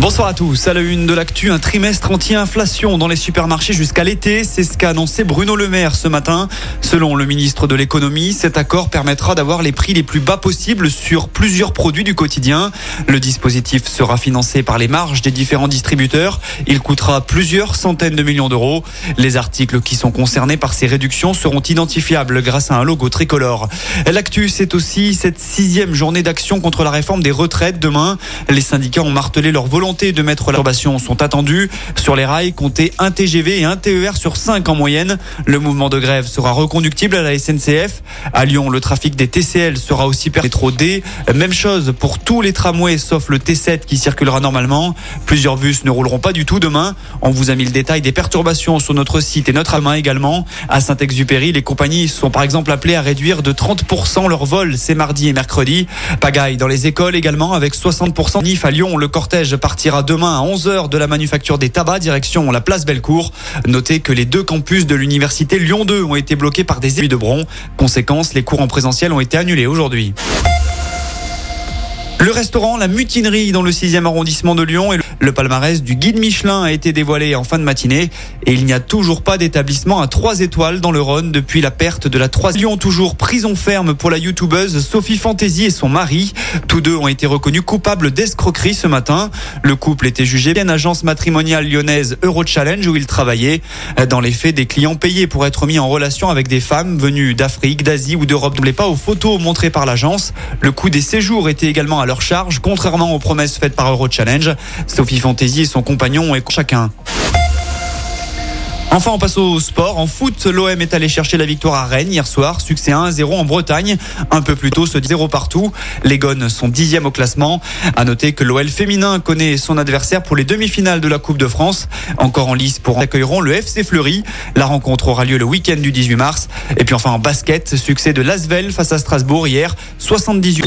Bonsoir à tous. À la une de l'actu, un trimestre anti-inflation dans les supermarchés jusqu'à l'été. C'est ce qu'a annoncé Bruno Le Maire ce matin. Selon le ministre de l'économie, cet accord permettra d'avoir les prix les plus bas possibles sur plusieurs produits du quotidien. Le dispositif sera financé par les marges des différents distributeurs. Il coûtera plusieurs centaines de millions d'euros. Les articles qui sont concernés par ces réductions seront identifiables grâce à un logo tricolore. L'actu, c'est aussi cette sixième journée d'action contre la réforme des retraites demain. Les syndicats ont martelé leur volonté de mettre la sont attendues. Sur les rails, comptez un TGV et un TER sur 5 en moyenne. Le mouvement de grève sera reconductible à la SNCF. À Lyon, le trafic des TCL sera aussi métro D. Même chose pour tous les tramways sauf le T7 qui circulera normalement. Plusieurs bus ne rouleront pas du tout demain. On vous a mis le détail des perturbations sur notre site et notre main également. À Saint-Exupéry, les compagnies sont par exemple appelées à réduire de 30% leur vol ces mardi et mercredi. Pagaille dans les écoles également avec 60% NIF à Lyon. Le cortège part partira demain à 11h de la manufacture des tabacs direction la place Bellecour. Notez que les deux campus de l'université Lyon 2 ont été bloqués par des élus de Bron. Conséquence, les cours en présentiel ont été annulés aujourd'hui. Le restaurant La Mutinerie dans le 6e arrondissement de Lyon et le palmarès du guide Michelin a été dévoilé en fin de matinée et il n'y a toujours pas d'établissement à 3 étoiles dans le Rhône depuis la perte de la 3 Lyon toujours prison ferme pour la youtubeuse Sophie Fantasy et son mari. Tous deux ont été reconnus coupables d'escroquerie ce matin. Le couple était jugé bien agence matrimoniale lyonnaise Eurochallenge où il travaillait. Dans les faits, des clients payés pour être mis en relation avec des femmes venues d'Afrique, d'Asie ou d'Europe ne pas aux photos montrées par l'agence. Le coût des séjours était également à leur charge, contrairement aux promesses faites par Eurochallenge. Sophie Fantasy et son compagnon et chacun. Enfin, on passe au sport. En foot, l'OM est allé chercher la victoire à Rennes hier soir. Succès 1-0 en Bretagne. Un peu plus tôt, ce 0 partout. Les Gones sont dixième au classement. À noter que l'OL féminin connaît son adversaire pour les demi-finales de la Coupe de France. Encore en lice pour accueilleront le FC Fleury. La rencontre aura lieu le week-end du 18 mars. Et puis enfin en basket, succès de Lasvel face à Strasbourg hier, 78.